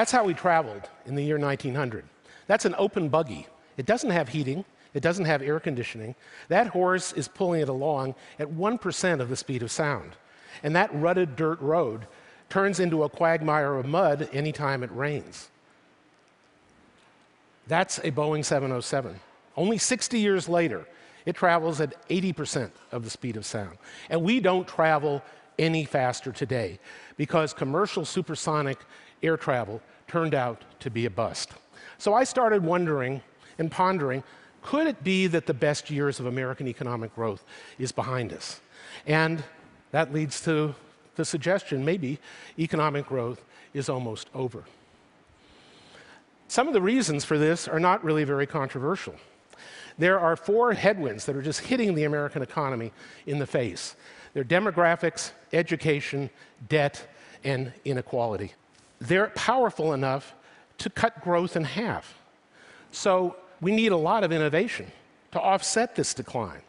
That's how we traveled in the year 1900. That's an open buggy. It doesn't have heating, it doesn't have air conditioning. That horse is pulling it along at 1% of the speed of sound. And that rutted dirt road turns into a quagmire of mud anytime it rains. That's a Boeing 707. Only 60 years later, it travels at 80% of the speed of sound. And we don't travel any faster today because commercial supersonic air travel turned out to be a bust. So I started wondering and pondering could it be that the best years of American economic growth is behind us? And that leads to the suggestion maybe economic growth is almost over. Some of the reasons for this are not really very controversial. There are four headwinds that are just hitting the American economy in the face. They're demographics, education, debt, and inequality. They're powerful enough to cut growth in half. So we need a lot of innovation to offset this decline.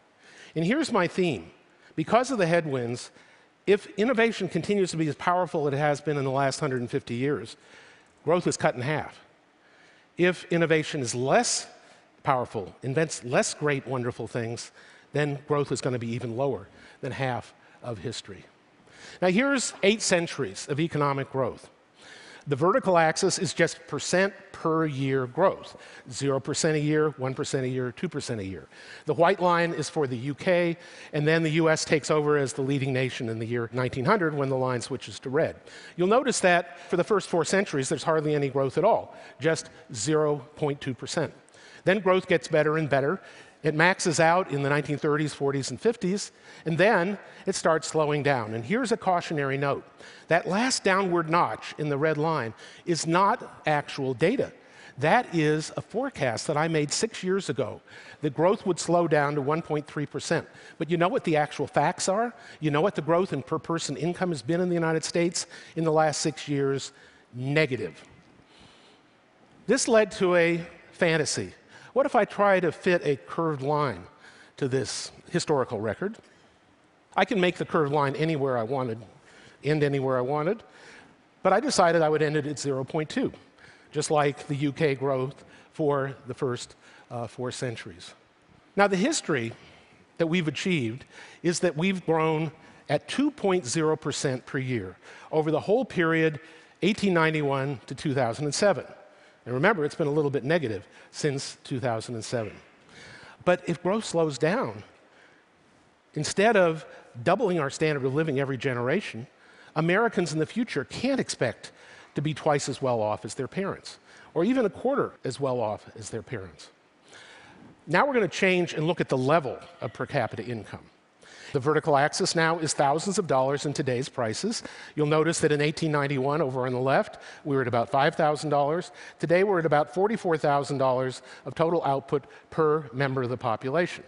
And here's my theme. Because of the headwinds, if innovation continues to be as powerful as it has been in the last 150 years, growth is cut in half. If innovation is less powerful, invents less great, wonderful things, then growth is going to be even lower than half of history. Now, here's eight centuries of economic growth. The vertical axis is just percent per year growth 0% a year, 1% a year, 2% a year. The white line is for the UK, and then the US takes over as the leading nation in the year 1900 when the line switches to red. You'll notice that for the first four centuries, there's hardly any growth at all, just 0.2%. Then growth gets better and better. It maxes out in the 1930s, 40s, and 50s, and then it starts slowing down. And here's a cautionary note that last downward notch in the red line is not actual data. That is a forecast that I made six years ago. The growth would slow down to 1.3%. But you know what the actual facts are? You know what the growth in per person income has been in the United States in the last six years? Negative. This led to a fantasy what if I try to fit a curved line to this historical record? I can make the curved line anywhere I wanted, end anywhere I wanted, but I decided I would end it at 0.2, just like the UK growth for the first uh, four centuries. Now, the history that we've achieved is that we've grown at 2.0% per year over the whole period 1891 to 2007. And remember, it's been a little bit negative since 2007. But if growth slows down, instead of doubling our standard of living every generation, Americans in the future can't expect to be twice as well off as their parents, or even a quarter as well off as their parents. Now we're going to change and look at the level of per capita income. The vertical axis now is thousands of dollars in today's prices. You'll notice that in 1891, over on the left, we were at about $5,000. Today, we're at about $44,000 of total output per member of the population.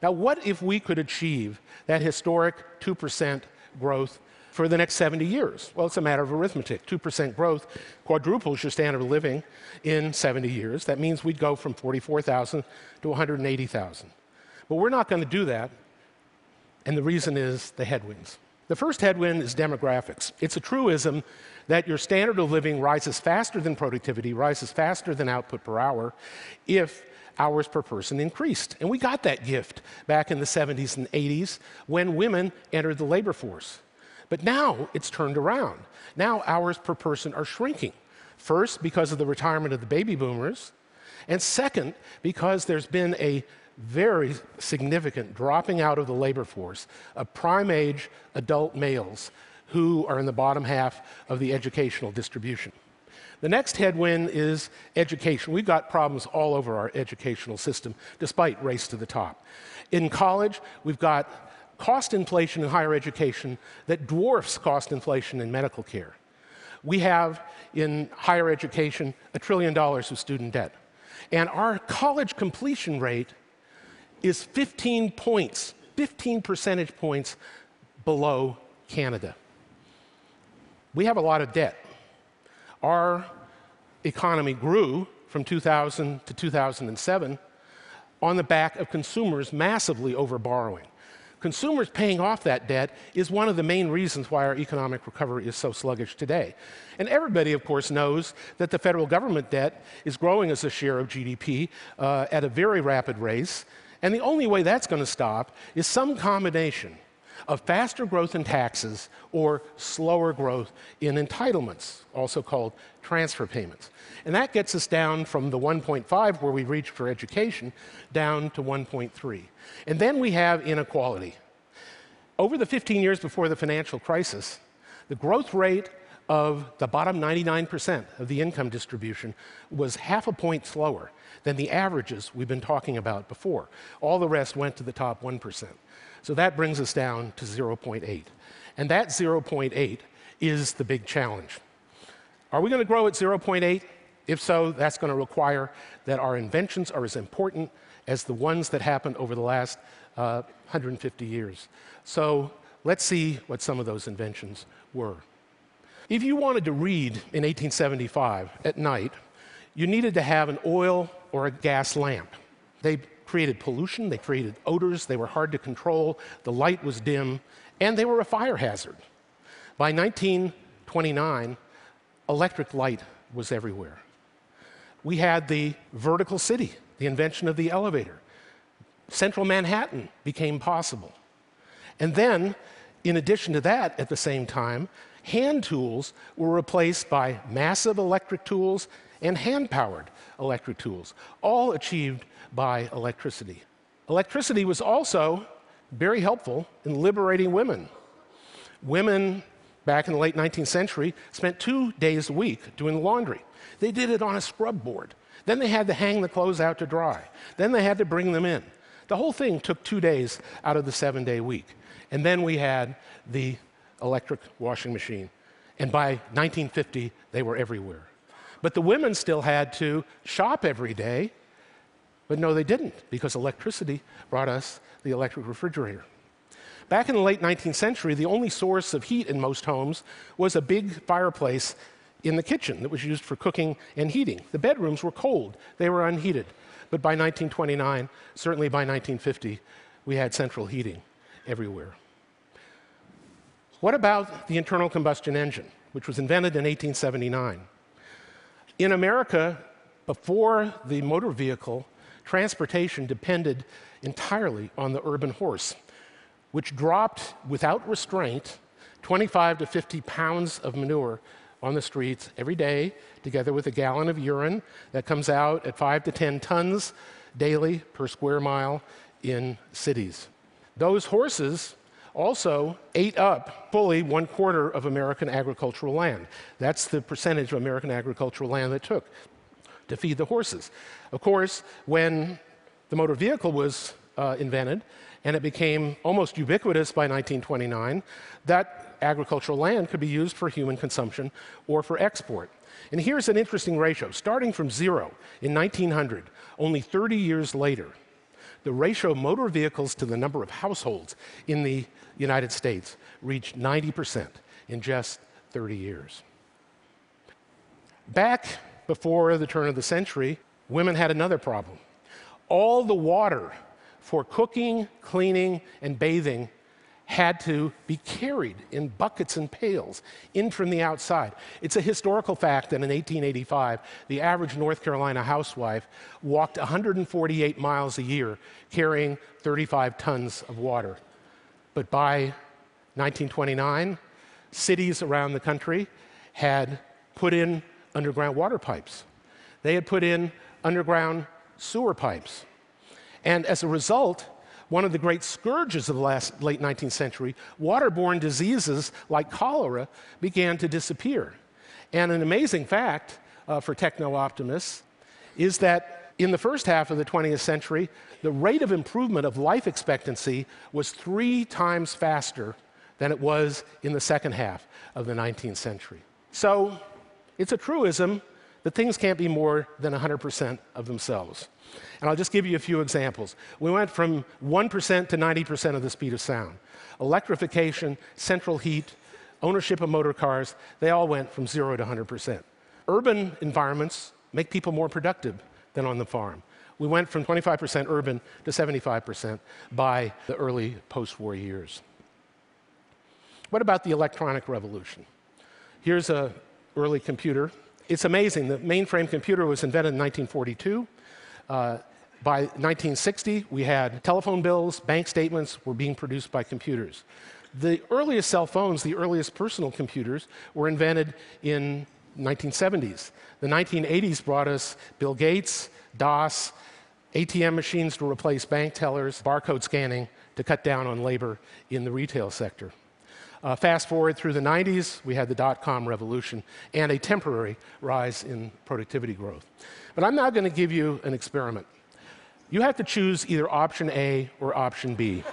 Now, what if we could achieve that historic 2% growth for the next 70 years? Well, it's a matter of arithmetic. 2% growth quadruples your standard of living in 70 years. That means we'd go from 44,000 to 180,000. But we're not going to do that and the reason is the headwinds. The first headwind is demographics. It's a truism that your standard of living rises faster than productivity, rises faster than output per hour, if hours per person increased. And we got that gift back in the 70s and 80s when women entered the labor force. But now it's turned around. Now hours per person are shrinking. First, because of the retirement of the baby boomers, and second, because there's been a very significant dropping out of the labor force of prime age adult males who are in the bottom half of the educational distribution. The next headwind is education. We've got problems all over our educational system, despite race to the top. In college, we've got cost inflation in higher education that dwarfs cost inflation in medical care. We have in higher education a trillion dollars of student debt. And our college completion rate is 15 points, 15 percentage points below Canada. We have a lot of debt. Our economy grew from 2000 to 2007 on the back of consumers massively overborrowing. Consumers paying off that debt is one of the main reasons why our economic recovery is so sluggish today. And everybody, of course, knows that the federal government debt is growing as a share of GDP uh, at a very rapid rate. And the only way that's going to stop is some combination of faster growth in taxes or slower growth in entitlements, also called transfer payments. And that gets us down from the 1.5 where we reached for education down to 1.3. And then we have inequality. Over the 15 years before the financial crisis, the growth rate of the bottom 99% of the income distribution was half a point slower than the averages we've been talking about before. All the rest went to the top 1%. So that brings us down to 0.8. And that 0.8 is the big challenge. Are we going to grow at 0.8? If so, that's going to require that our inventions are as important as the ones that happened over the last uh, 150 years. So let's see what some of those inventions were. If you wanted to read in 1875 at night, you needed to have an oil or a gas lamp. They created pollution, they created odors, they were hard to control, the light was dim, and they were a fire hazard. By 1929, electric light was everywhere. We had the vertical city, the invention of the elevator. Central Manhattan became possible. And then, in addition to that, at the same time, hand tools were replaced by massive electric tools and hand powered electric tools, all achieved by electricity. Electricity was also very helpful in liberating women. Women back in the late 19th century spent two days a week doing laundry. They did it on a scrub board. Then they had to hang the clothes out to dry. Then they had to bring them in. The whole thing took two days out of the seven day week. And then we had the electric washing machine. And by 1950, they were everywhere. But the women still had to shop every day but no, they didn't, because electricity brought us the electric refrigerator. Back in the late 19th century, the only source of heat in most homes was a big fireplace in the kitchen that was used for cooking and heating. The bedrooms were cold, they were unheated. But by 1929, certainly by 1950, we had central heating everywhere. What about the internal combustion engine, which was invented in 1879? In America, before the motor vehicle, transportation depended entirely on the urban horse, which dropped without restraint 25 to 50 pounds of manure on the streets every day, together with a gallon of urine that comes out at 5 to 10 tons daily per square mile in cities. Those horses also ate up fully one quarter of American agricultural land. That's the percentage of American agricultural land that took to feed the horses. Of course, when the motor vehicle was uh, invented and it became almost ubiquitous by 1929, that agricultural land could be used for human consumption or for export. And here's an interesting ratio. Starting from zero in 1900, only 30 years later, the ratio of motor vehicles to the number of households in the United States reached 90% in just 30 years. Back before the turn of the century, women had another problem. All the water for cooking, cleaning, and bathing had to be carried in buckets and pails in from the outside. It's a historical fact that in 1885, the average North Carolina housewife walked 148 miles a year carrying 35 tons of water. But by 1929, cities around the country had put in underground water pipes. They had put in underground sewer pipes. And as a result, one of the great scourges of the last, late 19th century, waterborne diseases like cholera began to disappear. And an amazing fact uh, for techno optimists is that in the first half of the 20th century, the rate of improvement of life expectancy was three times faster than it was in the second half of the 19th century. So, it's a truism that things can't be more than 100% of themselves. And I'll just give you a few examples. We went from 1% to 90% of the speed of sound. Electrification, central heat, ownership of motor cars, they all went from 0 to 100%. Urban environments make people more productive than on the farm. We went from 25% urban to 75% by the early post war years. What about the electronic revolution? Here's an early computer. It's amazing. The mainframe computer was invented in 1942. Uh, by 1960, we had telephone bills, bank statements were being produced by computers. The earliest cell phones, the earliest personal computers, were invented in 1970s. The 1980s brought us Bill Gates, DOS, ATM machines to replace bank tellers, barcode scanning to cut down on labor in the retail sector. Uh, fast forward through the 90s, we had the dot com revolution and a temporary rise in productivity growth. But I'm now going to give you an experiment. You have to choose either option A or option B.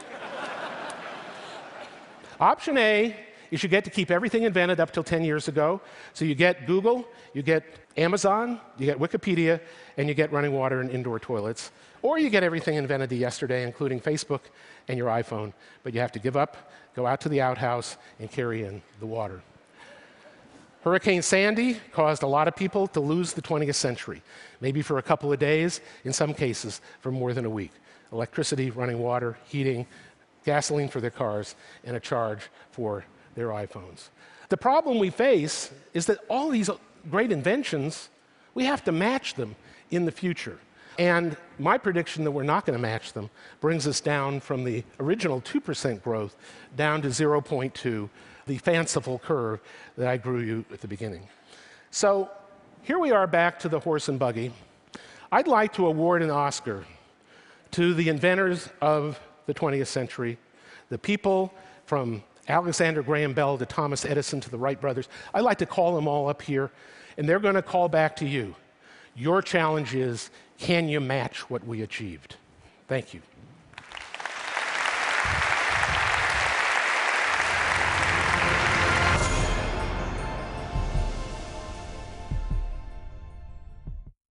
option A is you get to keep everything invented up till 10 years ago. So you get Google, you get Amazon, you get Wikipedia, and you get running water and indoor toilets. Or you get everything invented yesterday, including Facebook and your iPhone. But you have to give up, go out to the outhouse, and carry in the water. Hurricane Sandy caused a lot of people to lose the 20th century, maybe for a couple of days, in some cases for more than a week. Electricity, running water, heating, gasoline for their cars, and a charge for their iPhones. The problem we face is that all these great inventions, we have to match them in the future. And my prediction that we're not going to match them brings us down from the original 2% growth down to 0.2, the fanciful curve that I grew you at the beginning. So here we are back to the horse and buggy. I'd like to award an Oscar to the inventors of the 20th century, the people from Alexander Graham Bell to Thomas Edison to the Wright brothers. I'd like to call them all up here, and they're going to call back to you. Your challenge is can you match what we achieved? Thank you.